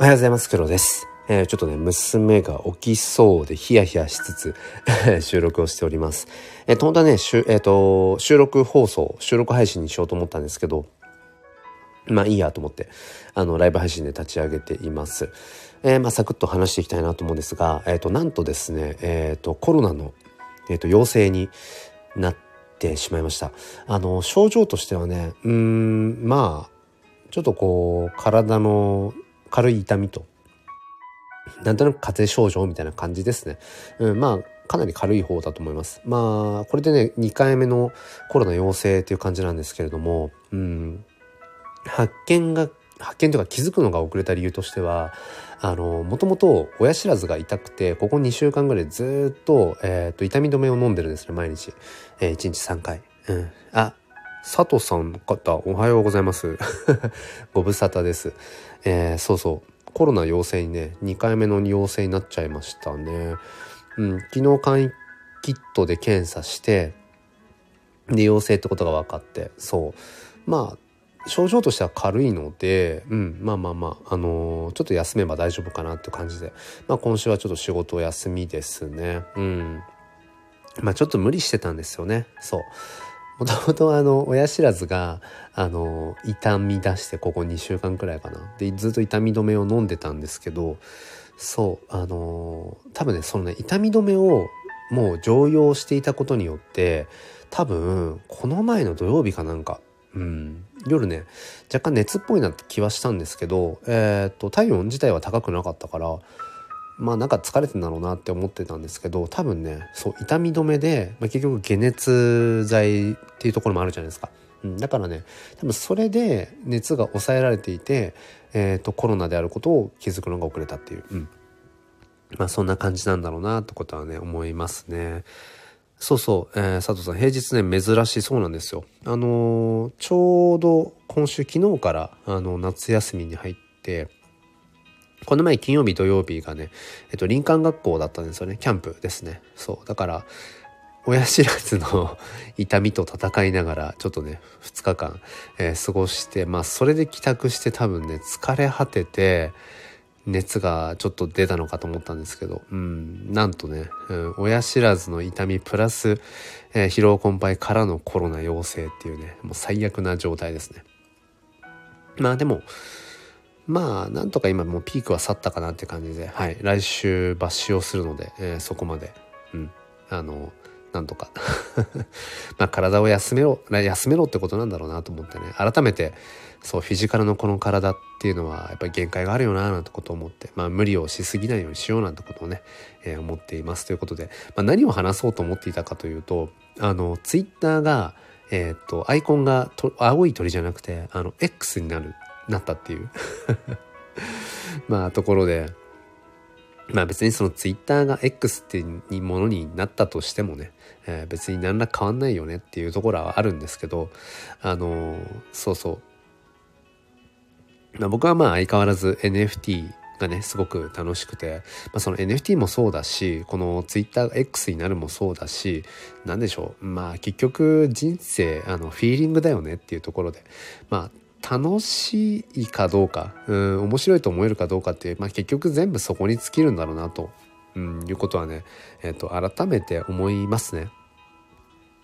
おはようございます。黒です。えー、ちょっとね、娘が起きそうでヒヤヒヤしつつ収録をしております。えー、本当はね、えーと、収録放送、収録配信にしようと思ったんですけど、まあいいやと思って、あの、ライブ配信で立ち上げています。えー、まあサクッと話していきたいなと思うんですが、えっ、ー、と、なんとですね、えっ、ー、と、コロナの、えっ、と、陽性になってしまいました。あの、症状としてはね、うん、まあ、ちょっとこう、体の軽い痛みと、なんとなく風邪症状みたいな感じですね。うん、まあ、かなり軽い方だと思います。まあ、これでね、2回目のコロナ陽性っていう感じなんですけれども、うん、発見が、発見というか気づくのが遅れた理由としては、あの、もともと親知らずが痛くて、ここ2週間ぐらいずっと、えっ、ー、と、痛み止めを飲んでるんですね、毎日。えー、1日3回。うん。あ、佐藤さん方、おはようございます。ご無沙汰です。えー、そうそう。コロナ陽性にね、2回目の陽性になっちゃいましたね。うん、昨日簡易キットで検査して、で、陽性ってことが分かって、そう。まあ、症状としては軽いので、うん、まあまあまあ、あのー、ちょっと休めば大丈夫かなって感じで、まあ今週はちょっと仕事休みですね。うん。まあちょっと無理してたんですよね。そう。もともとあの、親知らずが、あの、痛み出してここ2週間くらいかな。で、ずっと痛み止めを飲んでたんですけど、そう、あの、多分ね、そのね、痛み止めをもう常用していたことによって、多分、この前の土曜日かなんか、うん、夜ね、若干熱っぽいなって気はしたんですけど、えっ、と、体温自体は高くなかったから、まあなんか疲れてんだろうなって思ってたんですけど多分ねそう痛み止めで、まあ、結局解熱剤っていうところもあるじゃないですか、うん、だからね多分それで熱が抑えられていて、えーと、コロナであることを気づくのが遅れたっていう、うん、まあそんな感じなんだろうなってことはね思いますね。そうそう、えー、佐藤さん、平日ね、珍しいそうなんですよ。あのー、ちょうど今週昨日から、あの、夏休みに入って、この前金曜日土曜日がね、えっと、林間学校だったんですよね。キャンプですね。そう。だから、親知らずの 痛みと戦いながら、ちょっとね、2日間、えー、過ごして、まあ、それで帰宅して多分ね、疲れ果てて、熱がちょっと出たのかと思ったんですけど、うん、なんとね、うん、親知らずの痛みプラス、えー、疲労困憊からのコロナ陽性っていうね、もう最悪な状態ですね。まあでも、まあ、なんとか今もうピークは去ったかなって感じで、はい、来週抜歯をするので、えー、そこまで、うん、あの、なんとか。まあ、体を休めろ、休めろってことなんだろうなと思ってね、改めて、そう、フィジカルのこの体っていうのは、やっぱり限界があるよな、なんてことを思って、まあ、無理をしすぎないようにしようなんてことをね、えー、思っています。ということで、まあ、何を話そうと思っていたかというと、あの、ツイッターが、えっ、と、アイコンがと青い鳥じゃなくて、あの、X になるなったっていう。まあところでまあ別にそのツイッターが X っていうものになったとしてもね、えー、別に何ら変わんないよねっていうところはあるんですけどあのー、そうそう、まあ、僕はまあ相変わらず NFT がねすごく楽しくて、まあ、その NFT もそうだしこの TwitterX になるもそうだし何でしょう。まあ結局人生あのフィーリングだよねっていうところで。まあ楽しいかどうか、うん、面白いと思えるかどうかって、まあ、結局全部そこに尽きるんだろうなと、うん、いうことはね、えっ、ー、と、改めて思いますね。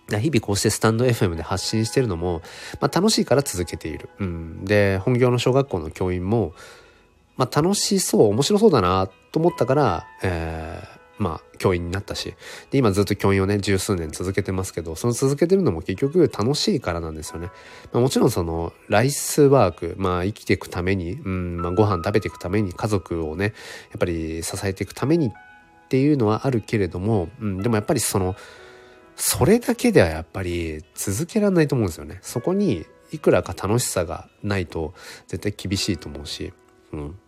日々こうしてスタンド FM で発信してるのも、まあ、楽しいから続けている。うん、で、本業の小学校の教員も、まあ、楽しそう、面白そうだなと思ったから、えー、まあ、教員になったし、で、今ずっと教員をね、十数年続けてますけど、その続けてるのも結局楽しいからなんですよね。まあ、もちろんその、ライスワーク、まあ、生きていくために、うん、まあ、ご飯食べていくために、家族をね、やっぱり支えていくためにっていうのはあるけれども、うん、でもやっぱりその、それだけではやっぱり続けられないと思うんですよね。そこに、いくらか楽しさがないと絶対厳しいと思うし、うん。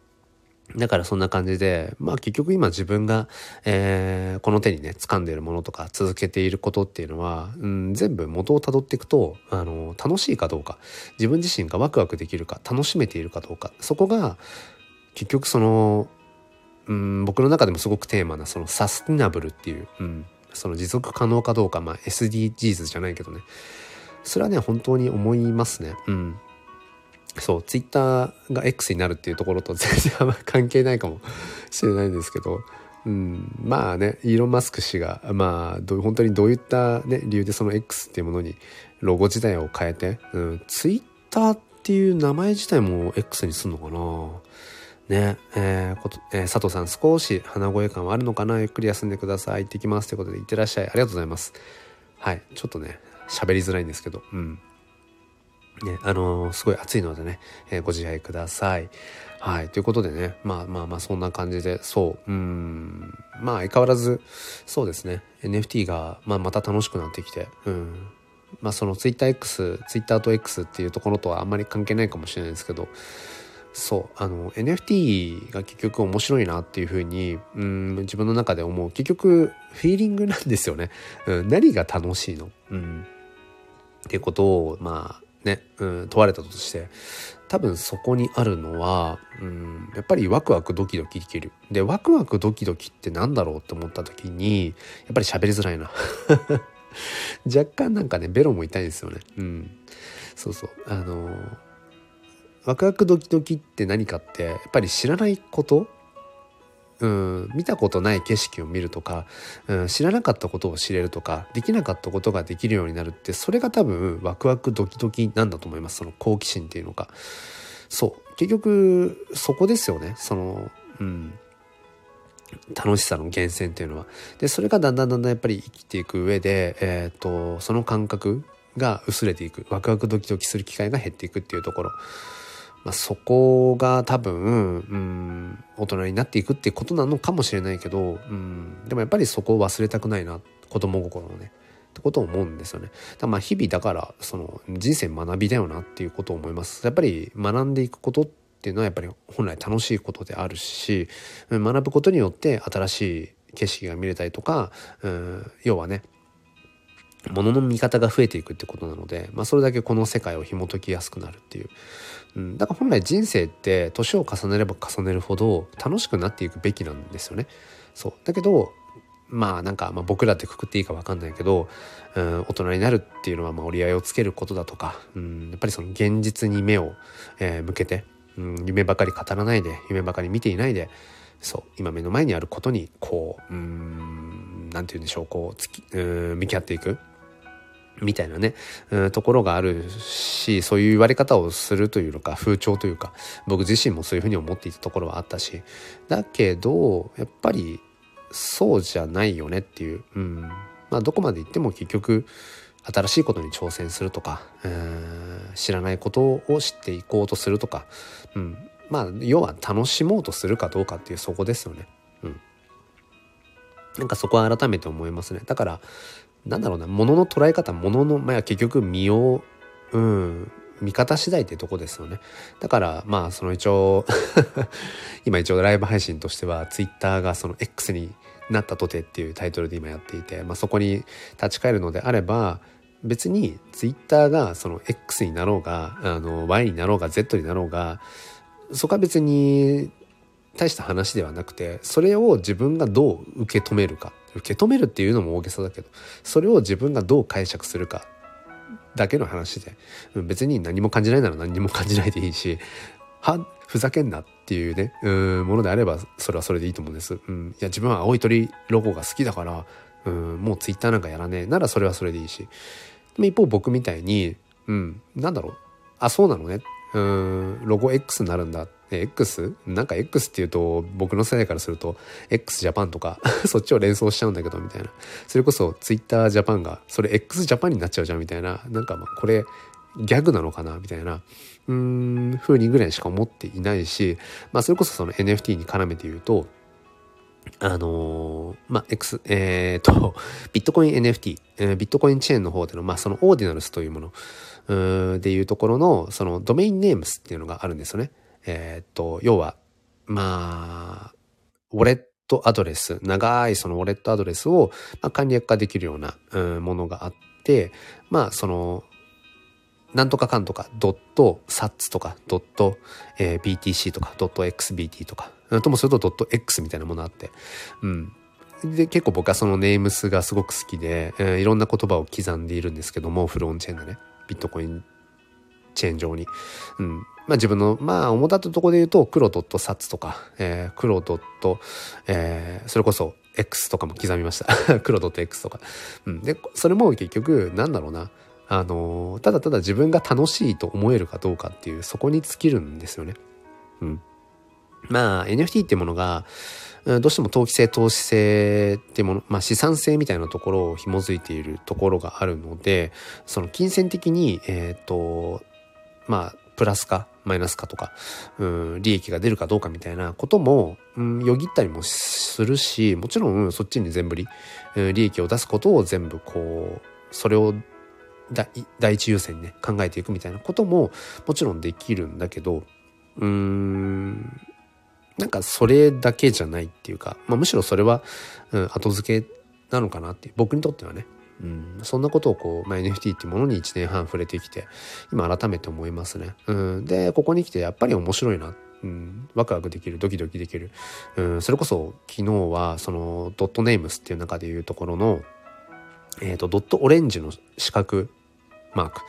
だからそんな感じで、まあ結局今自分が、えー、この手にね、掴んでいるものとか続けていることっていうのは、うん、全部元をたどっていくと、あの、楽しいかどうか、自分自身がワクワクできるか、楽しめているかどうか、そこが、結局その、うん、僕の中でもすごくテーマな、そのサスティナブルっていう、うん、その持続可能かどうか、まあ SDGs じゃないけどね、それはね、本当に思いますね。うん。そう、ツイッターが X になるっていうところと全然あんま関係ないかもしれないんですけど、うん、まあね、イーロン・マスク氏が、まあ、ど本当にどういった、ね、理由でその X っていうものにロゴ自体を変えて、うん、ツイッターっていう名前自体も X にすんのかなねえーこと、えー、佐藤さん少し鼻声感はあるのかな？ゆっくり休んでください。行ってきます。ということで、いってらっしゃい。ありがとうございます。はい。ちょっとね、喋りづらいんですけど、うん。ね、あのー、すごい暑いのでね、えー、ご自愛ください。はい。ということでね、まあまあまあそんな感じで、そう、うん、まあ相変わらず、そうですね、NFT が、まあまた楽しくなってきて、うん。まあその TwitterX、Twitter と X っていうところとはあんまり関係ないかもしれないですけど、そう、あの NFT が結局面白いなっていうふうに、うん、自分の中で思う。結局、フィーリングなんですよね。うん、何が楽しいの？うん。ってことを、まあ、ね、うん、問われたとして、多分そこにあるのは、うん、やっぱりワクワクドキドキできる。で、ワクワクドキドキってなんだろうって思った時に、やっぱり喋りづらいな。若干なんかね、ベロも痛いんですよね。うん。そうそう。あのワクワクドキドキって何かって、やっぱり知らないことうん、見たことない景色を見るとか、うん、知らなかったことを知れるとかできなかったことができるようになるってそれが多分ワクワクドキドキなんだと思います。その好奇心っていうのが。そう。結局そこですよね。そのうん。楽しさの源泉っていうのは。でそれがだんだんだんだんやっぱり生きていく上で、えーとその感覚が薄れていく。ワクワクドキドキする機会が減っていくっていうところ。まあ、そこが多分、うん、大人になっていくっていうことなのかもしれないけど、うん、でもやっぱりそこを忘れたくないな子供心のねってことを思うんですよね。だまあ日々だからその人生学びだよなっていうことを思います。やっぱり学んでいくことっていうのはやっぱり本来楽しいことであるし学ぶことによって新しい景色が見れたりとか、うん、要はね物の見方が増えていくってことなので、まあ、それだけこの世界を紐解きやすくなるっていう、うん、だから本来人生って年を重ねれば重ねるほど楽しくなっていくべきなんですよね。そうだけどまあなんか、まあ、僕らってくくっていいか分かんないけど、うん、大人になるっていうのはまあ折り合いをつけることだとか、うん、やっぱりその現実に目を、えー、向けて、うん、夢ばかり語らないで夢ばかり見ていないでそう今目の前にあることにこううんなんて言うんでしょうこうつきうん向き合っていく。みたいなね、うん、ところがあるし、そういう言われ方をするというのか、風潮というか、僕自身もそういうふうに思っていたところはあったし、だけど、やっぱり、そうじゃないよねっていう、うん。まあ、どこまで行っても結局、新しいことに挑戦するとか、うん知らないことを知っていこうとするとか、うん。まあ、要は楽しもうとするかどうかっていうそこですよね。うん。なんかそこは改めて思いますね。だから、なんだろうな、物のの捉え方、物のの、まあ結局身を、うん、見方次第ってとこですよね。だから、まあその一応 今一応ライブ配信としては、ツイッターがその X になったとてっていうタイトルで今やっていて、まあそこに立ち返るのであれば、別にツイッターがその X になろうが、あの Y になろうが Z になろうが、そこは別に大した話ではなくて、それを自分がどう受け止めるか。受け止めるっていうのも大げさだけど、それを自分がどう解釈するかだけの話で、別に何も感じないなら何も感じないでいいし、は、ふざけんなっていうね、うん、ものであれば、それはそれでいいと思うんです。うん。いや、自分は青い鳥ロゴが好きだから、うん、もうツイッターなんかやらねえ。ならそれはそれでいいし。一方僕みたいに、うん、なんだろう。あ、そうなのね。うん、ロゴ X になるんだ。X? なんか X っていうと僕の世代からすると x ジャパンとか そっちを連想しちゃうんだけどみたいな。それこそ Twitter ジャパンがそれ x ジャパンになっちゃうじゃんみたいな。なんかまこれギャグなのかなみたいな。うーん、風にぐらいしか思っていないし、まあそれこそその NFT に絡めて言うと、あのー、まあ、X、えっ、ー、と、ビットコイン NFT、えー、ビットコインチェーンの方での、まあ、そのオーディナルスというもの、うでいうところの、そのドメインネームスっていうのがあるんですよね。えー、っと、要は、まあ、ウォレットアドレス、長いそのウォレットアドレスを、まあ、簡略化できるような、う、ものがあって、まあ、その、なんとかかんとか、ドット、サッツとか、ドット、えー、BTC とか、ドット XBT とか、ともするとドット X みたいなものあって、うん。で、結構僕はそのネームスがすごく好きで、えー、いろんな言葉を刻んでいるんですけども、フロンチェーンでね、ビットコインチェーン上に。うん。まあ自分の、まあ主だったところで言うと、黒ドットサツとか、えー、黒ドット、えー、それこそ X とかも刻みました。黒ドット X とか。うん。で、それも結局、なんだろうな。あの、ただただ自分が楽しいと思えるかどうかっていう、そこに尽きるんですよね。うん。まあ、NFT っていうものが、どうしても投機性、投資性っていうもの、まあ資産性みたいなところを紐づいているところがあるので、その金銭的に、えっ、ー、と、まあ、プラスかマイナスかとか、うん、利益が出るかどうかみたいなことも、うん、よぎったりもするし、もちろんそっちに全部利、うん、利益を出すことを全部こう、それを第一優先にね、考えていくみたいなことももちろんできるんだけど、うーん、なんかそれだけじゃないっていうか、まあ、むしろそれは、うん、後付けなのかなっていう、僕にとってはね。うん、そんなことをこう、まあ、NFT っていうものに1年半触れてきて、今改めて思いますね。うん、で、ここに来てやっぱり面白いな。うん、ワクワクできる、ドキドキできる。うん、それこそ昨日は、その、ドットネームスっていう中でいうところの、え、ー、と、ドットオレンジの四角マーク。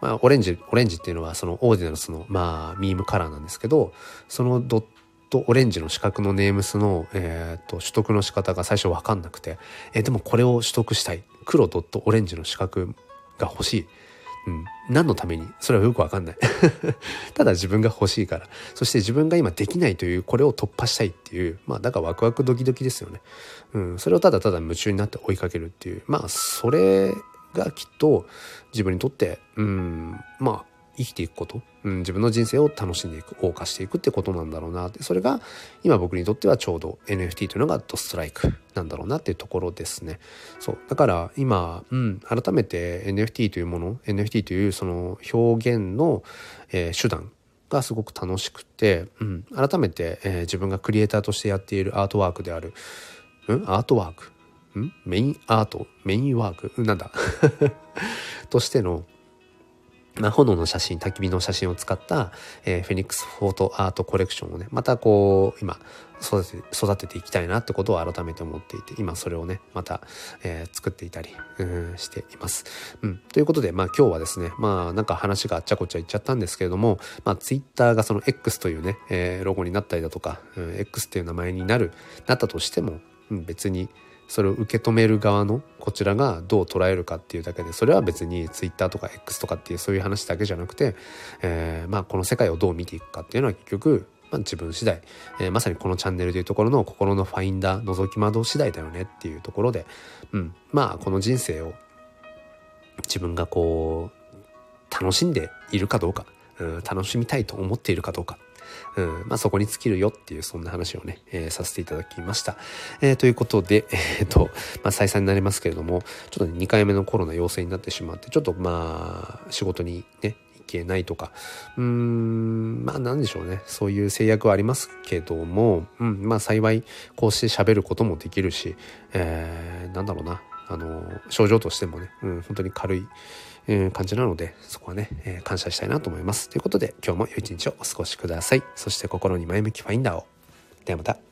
まあ、オレンジ、オレンジっていうのはそのオーディナルスの、まあ、ミームカラーなんですけど、そのドットオレンジの四角のネームスの、え、ー、と、取得の仕方が最初わかんなくて、えー、でもこれを取得したい。黒ドットオレンジの四角が欲しい。うん。何のために？それはよくわかんない。ただ自分が欲しいから。そして自分が今できないという、これを突破したいっていう、まあだからワクワクドキドキですよね。うん。それをただただ夢中になって追いかけるっていう。まあそれがきっと自分にとって、うん、まあ生きていくこと、うん、自分の人生を楽しんでいく謳歌していくってことなんだろうな。ってそれが今僕にとってはちょうど NFT というのがドストライクなんだろうなっていうところですね。そう。だから今、うん、改めて NFT というもの NFT というその表現の、えー、手段がすごく楽しくて、うん、改めて、えー、自分がクリエイターとしてやっているアートワークである、うん、アートワークメインアートメインワークなんだ？としてのまあ、炎の写真、焚き火の写真を使った、えー、フェニックスフォートアートコレクションをね、またこう、今、育てて、育てていきたいなってことを改めて思っていて、今それをね、また、えー、作っていたり、しています。うん。ということで、まあ今日はですね、まあなんか話があっちゃこっちゃ言っちゃったんですけれども、まあツイッターがその X というね、えー、ロゴになったりだとか、うん、X っていう名前になる、なったとしても、うん、別に、それを受け止める側のこちらがどう捉えるかっていうだけでそれは別に Twitter とか X とかっていうそういう話だけじゃなくて、えー、まあこの世界をどう見ていくかっていうのは結局、まあ、自分次第、えー、まさにこのチャンネルでいうところの心のファインダー覗き窓次第だよねっていうところで、うん、まあこの人生を自分がこう楽しんでいるかどうか、うん、楽しみたいと思っているかどうかうん、まあそこに尽きるよっていうそんな話をね、えー、させていただきました。えー、ということで、えっ、と、まあ再三になりますけれども、ちょっとね、2回目のコロナ陽性になってしまって、ちょっとまあ仕事にね、行けないとか、うーん、まあなんでしょうね。そういう制約はありますけども、うん、まあ幸いこうして喋ることもできるし、えー、なんだろうな。あの、症状としてもね、うん、本当に軽い、え感じなので、そこはね、え、感謝したいなと思います。ということで、今日も良い一日をお過ごしください。そして心に前向きファインダーを。ではまた。